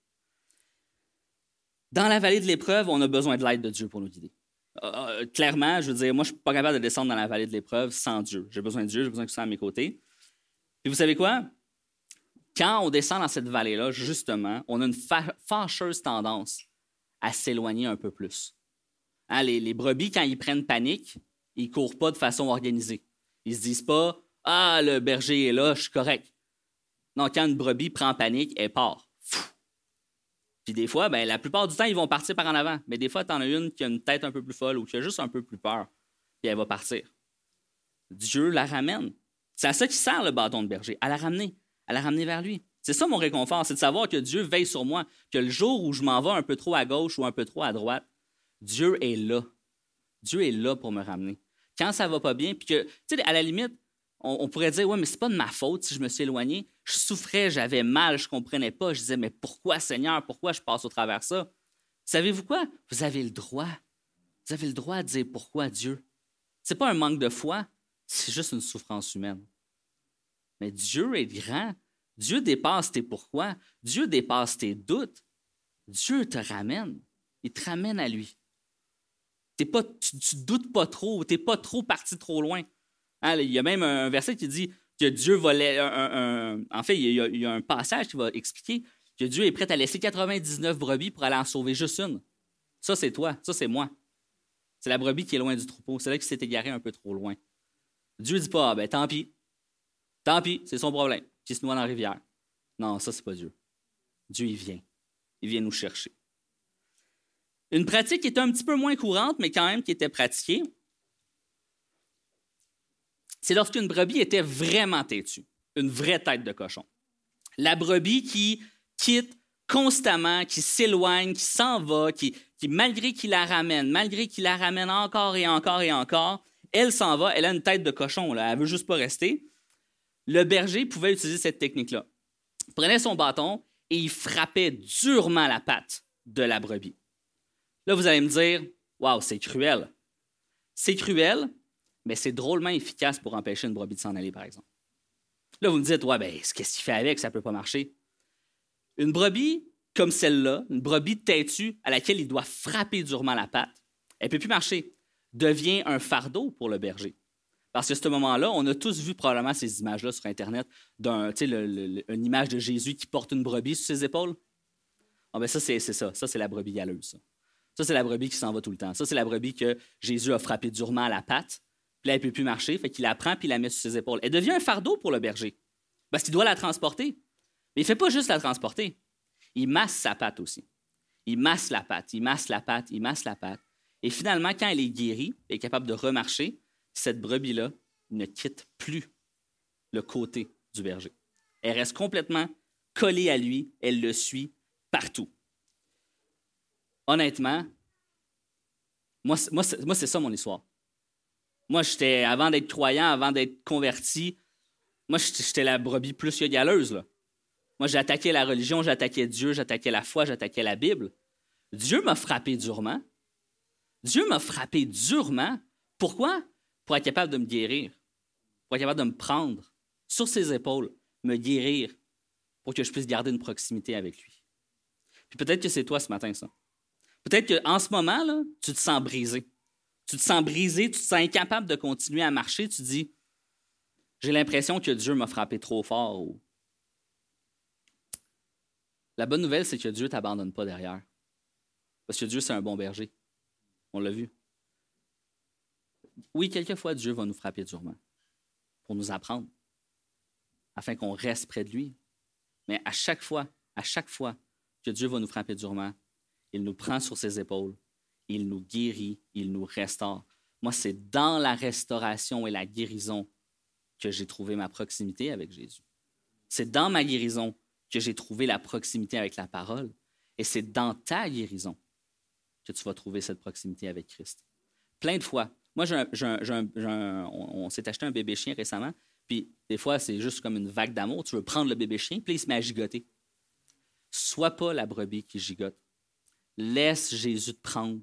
Dans la vallée de l'épreuve, on a besoin de l'aide de Dieu pour nous guider. Euh, euh, clairement, je veux dire, moi, je ne suis pas capable de descendre dans la vallée de l'épreuve sans Dieu. J'ai besoin de Dieu, j'ai besoin que soit à mes côtés. Et vous savez quoi? Quand on descend dans cette vallée-là, justement, on a une fâcheuse tendance à s'éloigner un peu plus. Hein, les, brebis, quand ils prennent panique, ils ne courent pas de façon organisée. Ils ne se disent pas Ah, le berger est là, je suis correct. Non, quand une brebis prend panique, elle part. Puis des fois, ben, la plupart du temps, ils vont partir par en avant. Mais des fois, tu en as une qui a une tête un peu plus folle ou qui a juste un peu plus peur, puis elle va partir. Dieu la ramène. C'est à ça qui sert le bâton de berger, à la ramener, à la ramener vers lui. C'est ça mon réconfort, c'est de savoir que Dieu veille sur moi, que le jour où je m'en vais un peu trop à gauche ou un peu trop à droite, Dieu est là. Dieu est là pour me ramener. Quand ça va pas bien, puis que, tu sais, à la limite, on, pourrait dire, ouais, mais c'est pas de ma faute si je me suis éloigné. Je souffrais, j'avais mal, je comprenais pas. Je disais, mais pourquoi, Seigneur, pourquoi je passe au travers ça? Savez-vous quoi? Vous avez le droit. Vous avez le droit de dire pourquoi Dieu. C'est pas un manque de foi, c'est juste une souffrance humaine. Mais Dieu est grand. Dieu dépasse tes pourquoi. Dieu dépasse tes doutes. Dieu te ramène. Il te ramène à lui. Pas, tu ne doutes pas trop, tu n'es pas trop parti trop loin. Hein, il y a même un verset qui dit que Dieu va. en fait, il y, a, un passage qui va expliquer que Dieu est prêt à laisser 99 brebis pour aller en sauver juste une. Ça, c'est toi. Ça, c'est moi. C'est la brebis qui est loin du troupeau. C'est là qui s'est égaré un peu trop loin. Dieu dit pas, ah, ben tant pis. Tant pis, c'est son problème. Qui se noie dans la rivière. Non, ça, c'est pas Dieu. Dieu, il vient. Il vient nous chercher. Une pratique qui est un petit peu moins courante, mais quand même qui était pratiquée, c'est lorsqu'une brebis était vraiment têtue, une vraie tête de cochon. La brebis qui quitte constamment, qui s'éloigne, qui s'en va, qui, malgré qu'il la ramène, malgré qu'il la ramène encore et encore et encore, elle s'en va, elle a une tête de cochon, elle veut juste pas rester. Le berger pouvait utiliser cette technique-là. Prenait son bâton et il frappait durement la patte de la brebis. Là, vous allez me dire, waouh, c'est cruel. C'est cruel, mais c'est drôlement efficace pour empêcher une brebis de s'en aller, par exemple. Là, vous me dites, ouais, ben, qu'est-ce qu'il fait avec, ça ne peut pas marcher. Une brebis comme celle-là, une brebis têtue à laquelle il doit frapper durement la patte, elle ne peut plus marcher, devient un fardeau pour le berger. Parce que à ce moment-là, on a tous vu probablement ces images-là sur Internet, d'un, une image de Jésus qui porte une brebis sur ses épaules. Ah ben ça, c'est, ça. Ça, c'est la brebis galeuse. Ça, c'est la brebis qui s'en va tout le temps. Ça, c'est la brebis que Jésus a frappé durement à la patte là, elle ne peut plus marcher, fait qu'il la prend puis la met sur ses épaules. Elle devient un fardeau pour le berger, parce qu'il doit la transporter. Mais il ne fait pas juste la transporter, il masse sa patte aussi. Il masse la patte, il masse la patte, il masse la patte. Et finalement, quand elle est guérie, elle est capable de remarcher, cette brebis-là ne quitte plus le côté du berger. Elle reste complètement collée à lui, elle le suit partout. Honnêtement, moi, moi c'est ça mon histoire. Moi, j'étais, avant d'être croyant, avant d'être converti, moi, j'étais la brebis plus que galeuse. Là. Moi, j'attaquais la religion, j'attaquais Dieu, j'attaquais la foi, j'attaquais la Bible. Dieu m'a frappé durement. Dieu m'a frappé durement. Pourquoi? Pour être capable de me guérir, pour être capable de me prendre sur ses épaules, me guérir, pour que je puisse garder une proximité avec lui. Puis peut-être que c'est toi ce matin, ça. Peut-être qu'en ce moment, là, tu te sens brisé. Tu te sens brisé, tu te sens incapable de continuer à marcher. Tu dis, j'ai l'impression que Dieu m'a frappé trop fort. La bonne nouvelle, c'est que Dieu ne t'abandonne pas derrière. Parce que Dieu, c'est un bon berger. On l'a vu. Oui, quelquefois, Dieu va nous frapper durement pour nous apprendre, afin qu'on reste près de lui. Mais à chaque fois, à chaque fois que Dieu va nous frapper durement, il nous prend sur ses épaules, il nous guérit, il nous restaure. Moi, c'est dans la restauration et la guérison que j'ai trouvé ma proximité avec Jésus. C'est dans ma guérison que j'ai trouvé la proximité avec la parole. Et c'est dans ta guérison que tu vas trouver cette proximité avec Christ. Plein de fois. Moi, on, s'est acheté un bébé chien récemment, puis des fois, c'est juste comme une vague d'amour. Tu veux prendre le bébé chien, puis il se met à gigoter. Sois pas la brebis qui gigote. Laisse Jésus te prendre.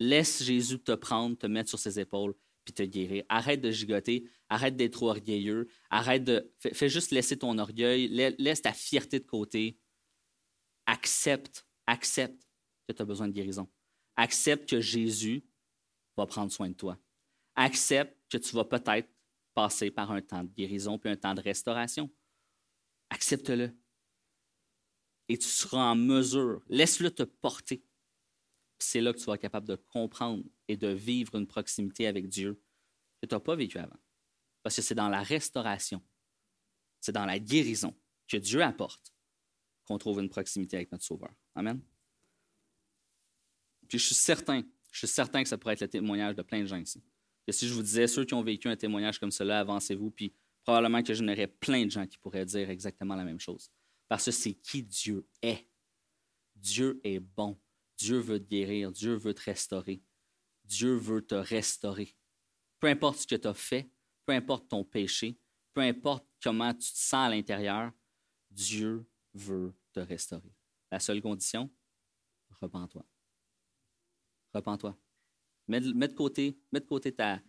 Laisse Jésus te prendre, te mettre sur ses épaules, puis te guérir. Arrête de gigoter, arrête d'être trop orgueilleux, arrête de. Fais, juste laisser ton orgueil, laisse ta fierté de côté. Accepte, accepte que tu as besoin de guérison. Accepte que Jésus va prendre soin de toi. Accepte que tu vas peut-être passer par un temps de guérison puis un temps de restauration. Accepte-le. Et tu seras en mesure, laisse-le te porter. C'est là que tu seras capable de comprendre et de vivre une proximité avec Dieu que tu n'as pas vécu avant. Parce que c'est dans la restauration, c'est dans la guérison que Dieu apporte qu'on trouve une proximité avec notre Sauveur. Amen. Puis je suis certain, je suis certain que ça pourrait être le témoignage de plein de gens ici. Que si je vous disais, ceux qui ont vécu un témoignage comme cela, avancez-vous, puis probablement que je n'aurais plein de gens qui pourraient dire exactement la même chose. Parce que c'est qui Dieu est. Dieu est bon. Dieu veut te guérir. Dieu veut te restaurer. Dieu veut te restaurer. Peu importe ce que tu as fait, peu importe ton péché, peu importe comment tu te sens à l'intérieur, Dieu veut te restaurer. La seule condition, repens-toi. Repens-toi. Mets, de côté, mets de ta,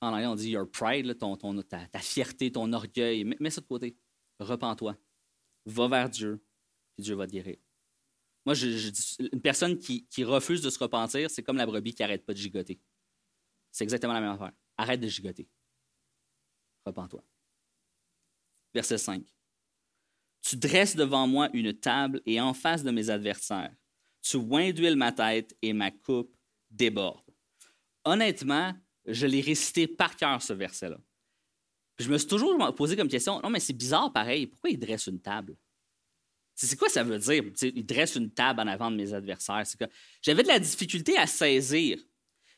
en anglais on dit your pride, ton, ta, fierté, ton orgueil. Mets, ça de côté. Repens-toi. Va vers Dieu, et Dieu va te guérir. Moi, une personne qui, refuse de se repentir, c'est comme la brebis qui n'arrête pas de gigoter. C'est exactement la même affaire. Arrête de gigoter. Repends-toi. Verset 5. Tu dresses devant moi une table et en face de mes adversaires. Tu oins ma tête et ma coupe déborde. Honnêtement, je l'ai récité par cœur, ce verset-là. Je me suis toujours posé comme question, non, mais c'est bizarre pareil, pourquoi il dresse une table? C'est quoi ça veut dire? il dresse une table en avant de mes adversaires. J'avais de la difficulté à saisir.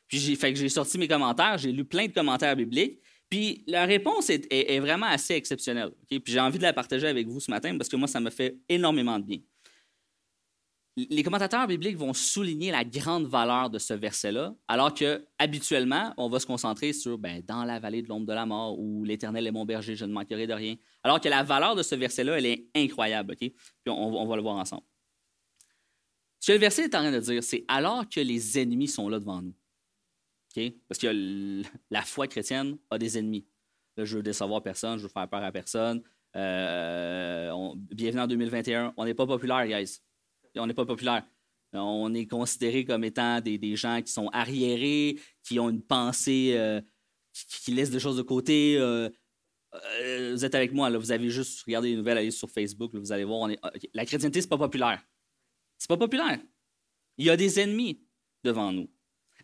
Puis j'ai j'ai sorti mes commentaires, j'ai lu plein de commentaires bibliques, puis la réponse est, vraiment assez exceptionnelle. J'ai envie de la partager avec vous ce matin parce que moi, ça me fait énormément de bien les commentateurs bibliques vont souligner la grande valeur de ce verset-là, alors que habituellement, on va se concentrer sur ben, dans la vallée de l'ombre de la mort ou l'Éternel est mon berger, je ne manquerai de rien. Alors que la valeur de ce verset-là, elle est incroyable. ok? Puis on, va le voir ensemble. Ce que le verset est en train de dire, c'est alors que les ennemis sont là devant nous. ok? Parce que la foi chrétienne a des ennemis. Je veux décevoir personne, je veux faire peur à personne. Euh, bienvenue en 2021. On n'est pas populaire, guys on n'est pas populaire. On est considéré comme étant des, gens qui sont arriérés, qui ont une pensée, euh, qui, laissent des choses de côté. Euh, euh, vous êtes avec moi, vous avez juste regardé les nouvelles, allez sur Facebook, vous allez voir. La chrétienté, c'est pas populaire. C'est pas populaire. Il y a des ennemis devant nous.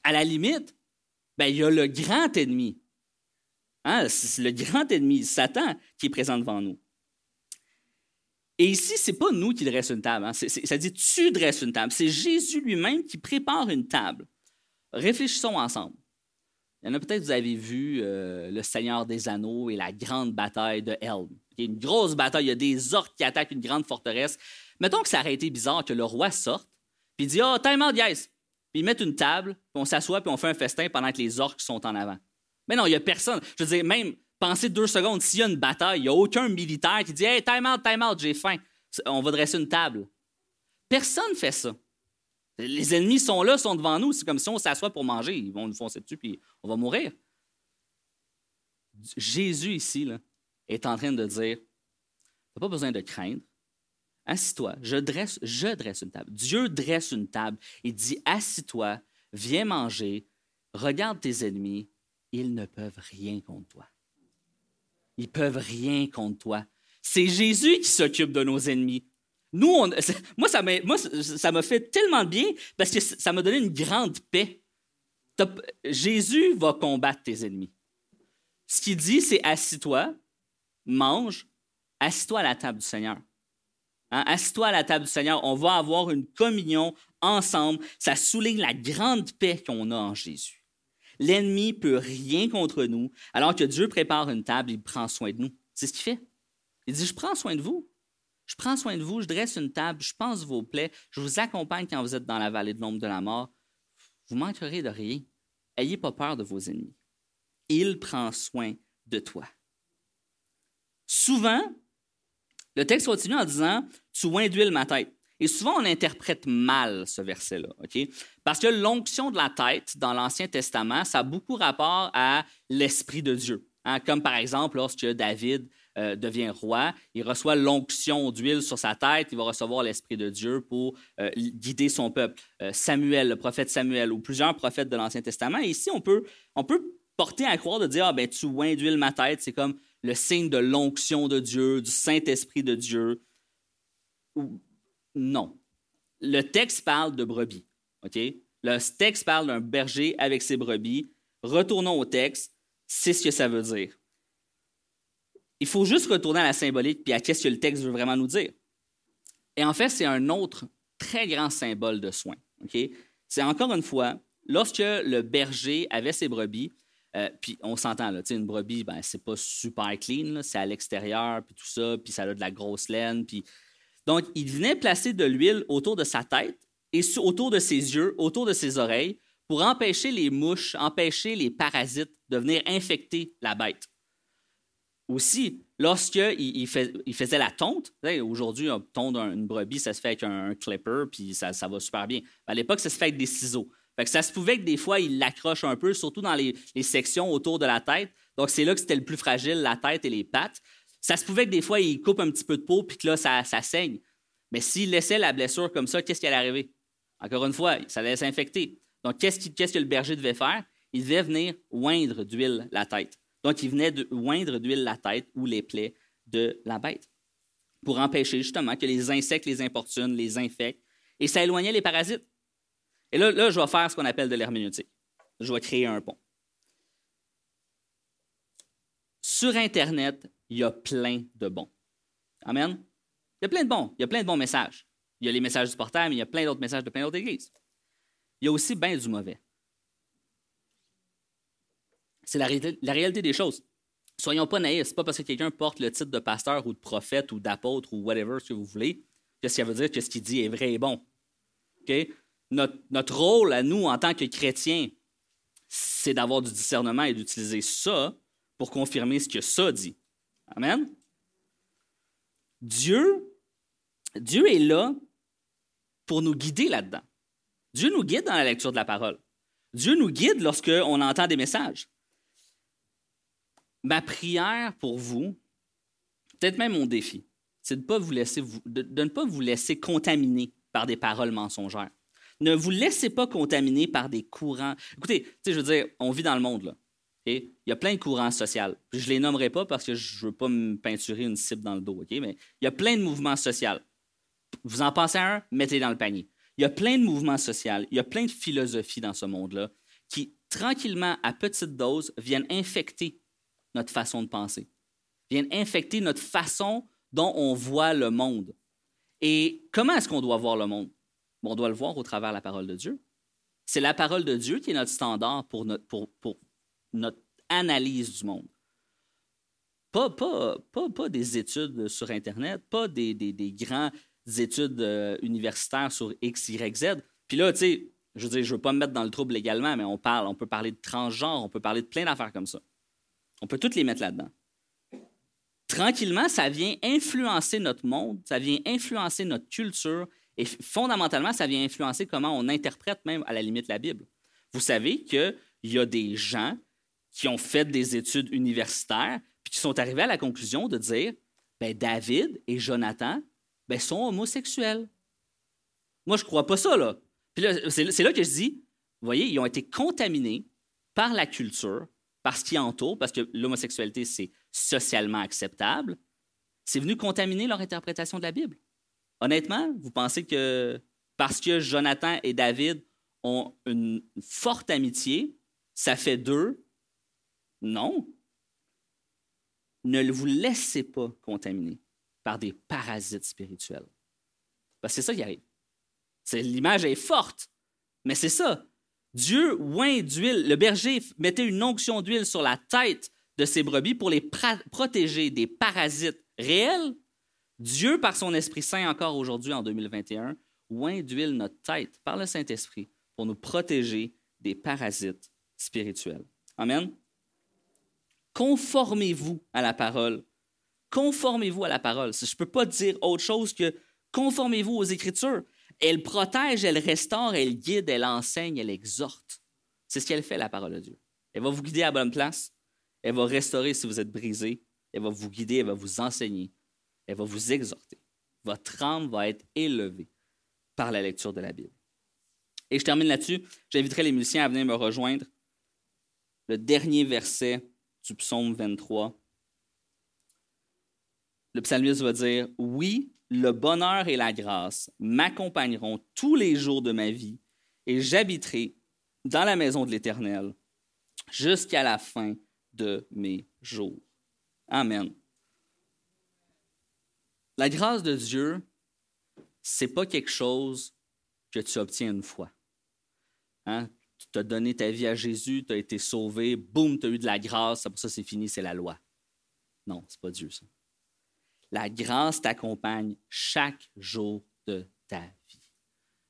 À la limite, ben, il y a le grand ennemi. Hein? C'est le grand ennemi, Satan, qui est présent devant nous. Et ici, ce n'est pas nous qui dressons une table. Hein. ça dit tu dresses une table. C'est Jésus lui-même qui prépare une table. Réfléchissons ensemble. Il y en a peut-être, vous avez vu euh, Le Seigneur des Anneaux et la grande bataille de Helm. Il y a une grosse bataille, il y a des orques qui attaquent une grande forteresse. Mettons que ça aurait été bizarre que le roi sorte, puis dit Oh, time guys! Puis ils mettent une table, puis on s'assoit, puis on fait un festin pendant que les orques sont en avant. Mais non, il n'y a personne. Je veux dire, même, pensez deux secondes, s'il y a une bataille, il n'y a aucun militaire qui dit Hey, time out, time out, j'ai faim. On va dresser une table. Personne ne fait ça. Les ennemis sont là, sont devant nous. C'est comme si on s'assoit pour manger. Ils vont nous foncer dessus, puis on va mourir. Jésus, ici, là, est en train de dire Tu pas besoin de craindre. Assis-toi. Je dresse, je dresse une table. Dieu dresse une table. Il dit Assis-toi, viens manger, regarde tes ennemis. Ils ne peuvent rien contre toi. Ils peuvent rien contre toi. C'est Jésus qui s'occupe de nos ennemis. Nous, moi, ça m'a, ça m'a fait tellement bien parce que ça m'a donné une grande paix. Jésus va combattre tes ennemis. Ce qu'il dit, c'est assis-toi, mange, assis-toi à la table du Seigneur. Hein? Assis-toi à la table du Seigneur. On va avoir une communion ensemble. Ça souligne la grande paix qu'on a en Jésus. L'ennemi peut rien contre nous, alors que Dieu prépare une table, il prend soin de nous. C'est ce qu'il fait. Il dit, je prends soin de vous. Je prends soin de vous, je dresse une table, je pense vos plaies, je vous accompagne quand vous êtes dans la vallée de l'ombre de la mort. Vous manquerez de rien. Ayez pas peur de vos ennemis. Il prend soin de toi. Souvent, le texte continue en disant Tu oins d'huile ma tête. Et souvent, on interprète mal ce verset-là, OK? Parce que l'onction de la tête dans l'Ancien Testament, ça a beaucoup rapport à l'Esprit de Dieu. Hein? Comme par exemple, lorsque David euh, devient roi, il reçoit l'onction d'huile sur sa tête, il va recevoir l'Esprit de Dieu pour euh, guider son peuple. Euh, Samuel, le prophète Samuel, ou plusieurs prophètes de l'Ancien Testament. Et ici, on peut, on peut porter à croire de dire, ah ben tu oins d'huile ma tête, c'est comme le signe de l'onction de Dieu, du Saint-Esprit de Dieu. Non. Le texte parle de brebis. Le texte parle d'un berger avec ses brebis. Retournons au texte. C'est ce que ça veut dire. Il faut juste retourner à la symbolique puis à qu'est-ce que le texte veut vraiment nous dire. Et en fait, c'est un autre très grand symbole de soin. C'est encore une fois, lorsque le berger avait ses brebis, euh, puis on s'entend, là, une brebis, ben, c'est pas super clean, c'est à l'extérieur, puis tout ça, puis ça a de la grosse laine. Puis... Donc, il venait placer de l'huile autour de sa tête et autour de ses yeux, autour de ses oreilles, pour empêcher les mouches, empêcher les parasites de venir infecter la bête. Aussi, lorsqu'il il, faisait la tonte, aujourd'hui, on tonde une brebis, ça se fait avec un, clipper, puis ça, va super bien. À l'époque, ça se fait avec des ciseaux. Ça se pouvait que des fois, il l'accroche un peu, surtout dans les, sections autour de la tête. Donc, c'est là que c'était le plus fragile, la tête et les pattes. Ça se pouvait que des fois, il coupe un petit peu de peau, puis que là, ça, saigne. Mais s'il laissait la blessure comme ça, qu'est-ce qui allait arriver? Encore une fois, ça allait s'infecter. Donc, qu'est-ce, que le berger devait faire? Il devait venir oindre d'huile la tête. Donc, il venait de oindre d'huile la tête ou les plaies de la bête pour empêcher justement que les insectes les importunent, les infectent, et ça éloignait les parasites. Et là, là je vais faire ce qu'on appelle de l'herméneutique. Je vais créer un pont. Sur Internet, il y a plein de bons. Amen? Il y a plein de bons. Il y a plein de bons messages. Il y a les messages du portail, mais il y a plein d'autres messages de plein d'autres églises. Il y a aussi bien du mauvais. C'est la, réalité des choses. Soyons pas naïfs. C'est pas parce que quelqu'un porte le titre de pasteur ou de prophète ou d'apôtre ou whatever, ce que vous voulez, que ça veut dire que ce qu'il dit est vrai et bon. Notre, notre, rôle à nous en tant que chrétiens, c'est d'avoir du discernement et d'utiliser ça pour confirmer ce que ça dit. Amen. Dieu, est là pour nous guider là-dedans. Dieu nous guide dans la lecture de la parole. Dieu nous guide lorsqu'on entend des messages ma prière pour vous, peut-être même mon défi, c'est de, de, ne pas vous laisser contaminer par des paroles mensongères. Ne vous laissez pas contaminer par des courants. Écoutez, je veux dire, on vit dans le monde, là. Il y a plein de courants sociaux. Je ne les nommerai pas parce que je ne veux pas me peinturer une cible dans le dos, mais il y a plein de mouvements sociaux. Vous en pensez à un, mettez dans le panier. Il y a plein de mouvements sociaux, il y a plein de philosophies dans ce monde-là qui, tranquillement, à petite dose, viennent infecter notre façon de penser, viennent infecter notre façon dont on voit le monde. Et comment est-ce qu'on doit voir le monde? on doit le voir au travers de la parole de Dieu. C'est la parole de Dieu qui est notre standard pour, notre, pour, pour notre analyse du monde. Pas, pas, pas, des études sur Internet, pas des, des, des grandes études euh, universitaires sur X, Y, Z. Puis là, tu sais, je veux dire, je veux pas me mettre dans le trouble légalement, mais on parle, on peut parler de transgenre, on peut parler de plein d'affaires comme ça. On peut toutes les mettre là-dedans. Tranquillement, ça vient influencer notre monde, ça vient influencer notre culture et fondamentalement, ça vient influencer comment on interprète même à la limite la Bible. Vous savez qu'il y a des gens qui ont fait des études universitaires puis qui sont arrivés à la conclusion de dire ben, David et Jonathan ben, sont homosexuels. Moi, je ne crois pas ça, là. Puis là, c'est, là que je dis, vous voyez, ils ont été contaminés par la culture, par ce qui entoure, parce que l'homosexualité, c'est socialement acceptable. C'est venu contaminer leur interprétation de la Bible. Honnêtement, vous pensez que parce que Jonathan et David ont une forte amitié, ça fait d'eux? Non. Ne vous laissez pas contaminer par des parasites spirituels. Parce que c'est ça qui arrive. L'image est forte, mais c'est ça. Dieu oint d'huile. Le berger mettait une onction d'huile sur la tête de ses brebis pour les protéger des parasites réels. Dieu, par son Esprit Saint, encore aujourd'hui en 2021, oint d'huile notre tête par le Saint-Esprit pour nous protéger des parasites spirituels. Amen. Conformez-vous à la parole. Conformez-vous à la parole. Je ne peux pas dire autre chose que conformez-vous aux Écritures. Elle protège, elle restaure, elle guide, elle enseigne, elle exhorte. C'est ce qu'elle fait, la parole de Dieu. Elle va vous guider à la bonne place. Elle va restaurer si vous êtes brisé. Elle va vous guider, elle va vous enseigner. Elle va vous exhorter. Votre âme va être élevée par la lecture de la Bible. Et je termine là-dessus. J'inviterai les musiciens à venir me rejoindre. Le dernier verset du psaume 23. Le psalmiste va dire Oui, le bonheur et la grâce m'accompagneront tous les jours de ma vie et j'habiterai dans la maison de l'Éternel jusqu'à la fin de mes jours. Amen. La grâce de Dieu, c'est pas quelque chose que tu obtiens une fois. Hein? Tu as donné ta vie à Jésus, tu as été sauvé, boum, tu as eu de la grâce, pour ça c'est fini, c'est la loi. Non, c'est pas Dieu ça. La grâce t'accompagne chaque jour de ta vie.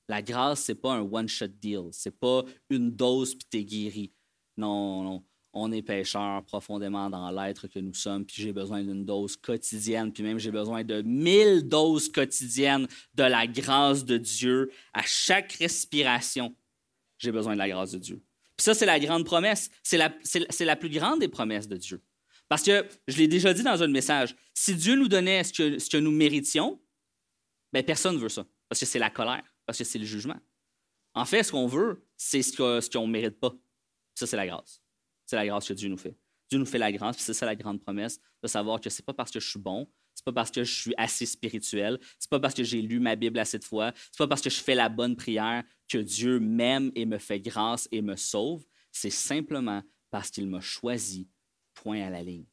La grâce, c'est pas un one-shot deal. C'est pas une dose puis t'es guéri. Non, non. On est pécheurs profondément dans l'être que nous sommes, puis j'ai besoin d'une dose quotidienne, puis même j'ai besoin de mille doses quotidiennes de la grâce de Dieu à chaque respiration. J'ai besoin de la grâce de Dieu. Puis ça, c'est la grande promesse. C'est la, la plus grande des promesses de Dieu. Parce que, je l'ai déjà dit dans un message, si Dieu nous donnait ce que, ce que nous méritions, ben personne ne veut ça. Parce que c'est la colère, parce que c'est le jugement. En fait, ce qu'on veut, c'est ce qu'on ne mérite pas. Ça, c'est la grâce. C'est la grâce que Dieu nous fait. Dieu nous fait la grâce, puis c'est ça la grande promesse, de savoir que c'est pas parce que je suis bon, c'est pas parce que je suis assez spirituel, c'est pas parce que j'ai lu ma Bible assez de fois, c'est pas parce que je fais la bonne prière que Dieu m'aime et me fait grâce et me sauve. C'est simplement parce qu'il m'a choisi point à la ligne.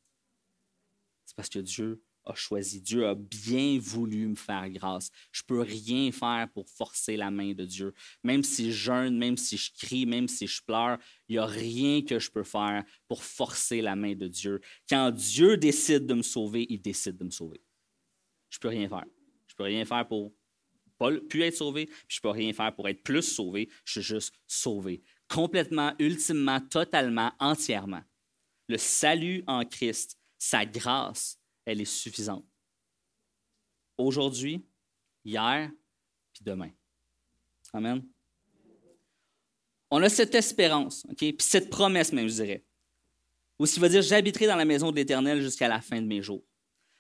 C'est parce que Dieu a choisi. Dieu a bien voulu me faire grâce. Je peux rien faire pour forcer la main de Dieu. Même si je jeûne, même si je crie, même si je pleure, il n'y a rien que je peux faire pour forcer la main de Dieu. Quand Dieu décide de me sauver, il décide de me sauver. Je peux rien faire. Je peux rien faire pour pas plus être sauvé, puis je peux rien faire pour être plus sauvé. Je suis juste sauvé. Complètement, ultimement, totalement, entièrement le salut en Christ, sa grâce, elle est suffisante. Aujourd'hui, hier, puis demain. Amen. On a cette espérance? Puis cette promesse même, je dirais. Ou qui va dire, j'habiterai dans la maison de l'Éternel jusqu'à la fin de mes jours.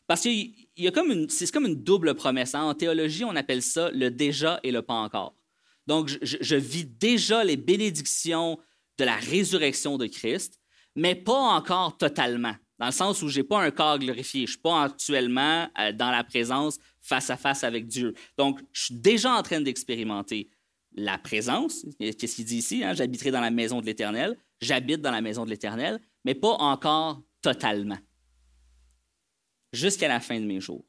Parce que y a comme c'est comme une double promesse. Hein? En théologie, on appelle ça le déjà et le pas encore. Donc, je vis déjà les bénédictions de la résurrection de Christ, mais pas encore totalement, dans le sens où je n'ai pas un corps glorifié. Je suis pas actuellement euh, dans la présence face à face avec Dieu. Donc, je suis déjà en train d'expérimenter la présence. Qu'est-ce qu'il dit ici? Hein? J'habiterai dans la maison de l'Éternel. J'habite dans la maison de l'Éternel, mais pas encore totalement. Jusqu'à la fin de mes jours.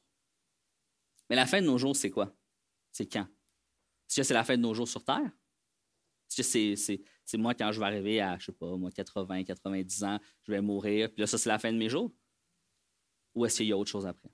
Mais la fin de nos jours, c'est quoi? C'est quand? Est-ce que c'est la fin de nos jours sur Terre? c'est moi, quand je vais arriver à, je sais pas, moi, 80, 90 ans, je vais mourir, puis là, ça, c'est la fin de mes jours? Ou est-ce qu'il y a autre chose après?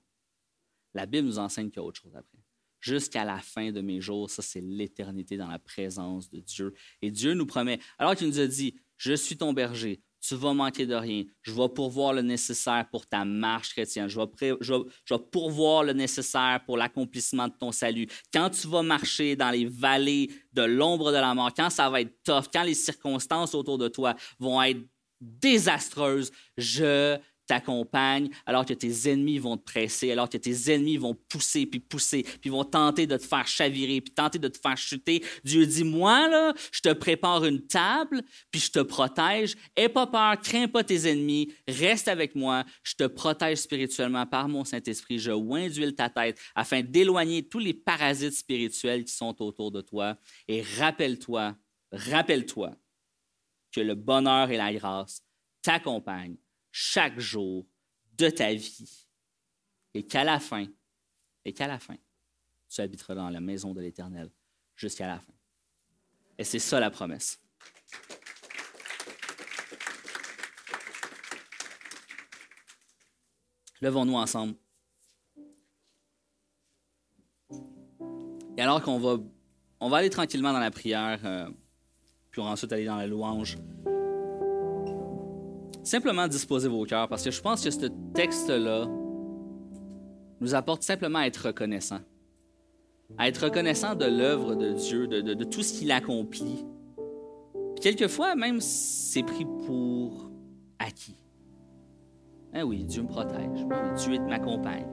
La Bible nous enseigne qu'il y a autre chose après. Jusqu'à la fin de mes jours, ça, c'est l'éternité dans la présence de Dieu. Et Dieu nous promet, alors qu'il nous a dit, je suis ton berger, tu vas manquer de rien. Je vais pourvoir le nécessaire pour ta marche chrétienne. Je vais, pourvoir le nécessaire pour l'accomplissement de ton salut. Quand tu vas marcher dans les vallées de l'ombre de la mort, quand ça va être tough, quand les circonstances autour de toi vont être désastreuses, je t'accompagne, alors que tes ennemis vont te presser, alors que tes ennemis vont pousser, puis pousser, puis vont tenter de te faire chavirer, puis tenter de te faire chuter. Dieu dit, moi, là, je te prépare une table, puis je te protège. Aie pas peur, crains pas tes ennemis, reste avec moi, je te protège spirituellement par mon Saint-Esprit, je oins d'huile ta tête afin d'éloigner tous les parasites spirituels qui sont autour de toi. Et rappelle-toi, rappelle-toi que le bonheur et la grâce t'accompagnent chaque jour de ta vie et qu'à la fin, et qu'à la fin, tu habiteras dans la maison de l'Éternel jusqu'à la fin. Et c'est ça la promesse. Levons-nous ensemble. Et alors qu'on va, on va aller tranquillement dans la prière, euh, puis ensuite aller dans la louange simplement disposer vos cœurs parce que je pense que ce texte-là nous apporte simplement à être reconnaissant. À être reconnaissant de l'œuvre de Dieu, de, tout ce qu'il accomplit. Puis quelquefois, même, c'est pris pour acquis. Eh oui, Dieu me protège. Ah Dieu m'accompagne.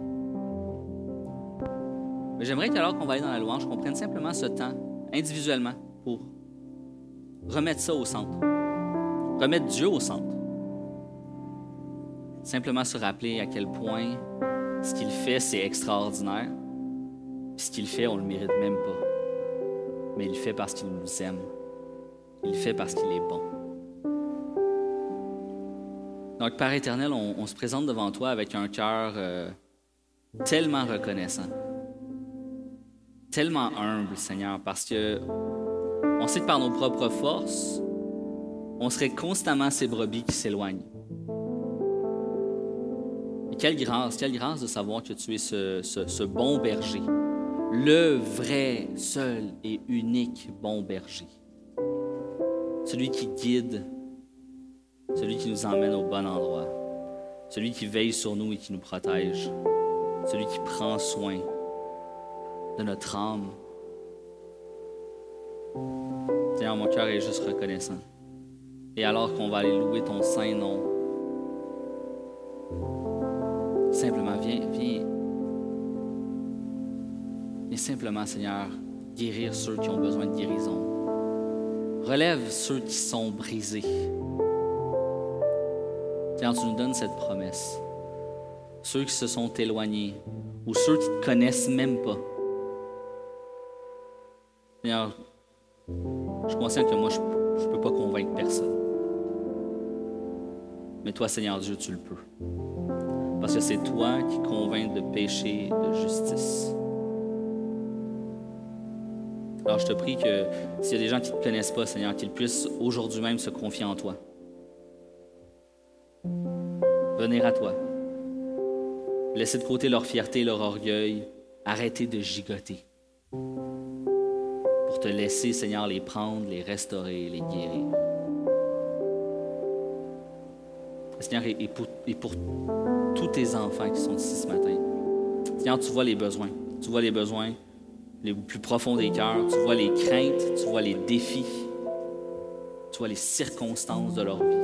Mais j'aimerais qu'alors qu'on va aller dans la louange, qu'on prenne simplement ce temps individuellement pour remettre ça au centre. Remettre Dieu au centre. Simplement se rappeler à quel point ce qu'il fait, c'est extraordinaire. ce qu'il fait, on ne le mérite même pas. Mais il le fait parce qu'il nous aime. Il le fait parce qu'il est bon. Donc, Père éternel, on, se présente devant toi avec un cœur euh, tellement reconnaissant, tellement humble, Seigneur, parce que on sait que par nos propres forces, on serait constamment ces brebis qui s'éloignent quelle grâce, quelle grâce de savoir que tu es ce, bon berger, le vrai, seul et unique bon berger. Celui qui guide, celui qui nous emmène au bon endroit, celui qui veille sur nous et qui nous protège, celui qui prend soin de notre âme. Seigneur, mon cœur est juste reconnaissant. Et alors qu'on va aller louer ton saint nom, Simplement, viens, viens. Et simplement, Seigneur, guérir ceux qui ont besoin de guérison. Relève ceux qui sont brisés. Seigneur, tu nous donnes cette promesse. Ceux qui se sont éloignés ou ceux qui ne te connaissent même pas. Seigneur, je suis que moi, je ne peux pas convaincre personne. Mais toi, Seigneur Dieu, tu le peux. Parce que c'est toi qui convaincs de péché de justice. Alors je te prie que s'il y a des gens qui ne te connaissent pas, Seigneur, qu'ils puissent aujourd'hui même se confier en toi. Venir à toi. Laisser de côté leur fierté, leur orgueil. Arrêter de gigoter. Pour te laisser, Seigneur, les prendre, les restaurer, les guérir. Seigneur, et pour, tous tes enfants qui sont ici ce matin. Seigneur, tu vois les besoins. Tu vois les besoins les plus profonds des cœurs. Tu vois les craintes. Tu vois les défis. Tu vois les circonstances de leur vie.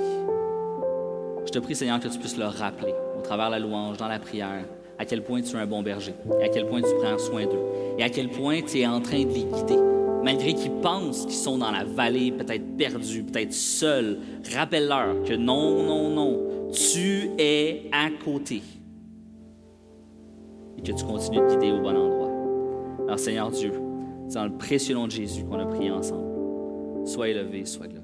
Je te prie, Seigneur, que tu puisses leur rappeler, au travers de la louange, dans la prière, à quel point tu es un bon berger, à quel point tu prends soin d'eux, et à quel point tu es en train de les guider. Malgré qu'ils pensent qu'ils sont dans la vallée, peut-être perdus, peut-être seuls, rappelle-leur que non, non, non, tu es à côté. Et que tu continues de guider au bon endroit. Alors Seigneur Dieu, c'est dans le précieux nom de Jésus qu'on a prié ensemble. Sois élevé, sois glorifié.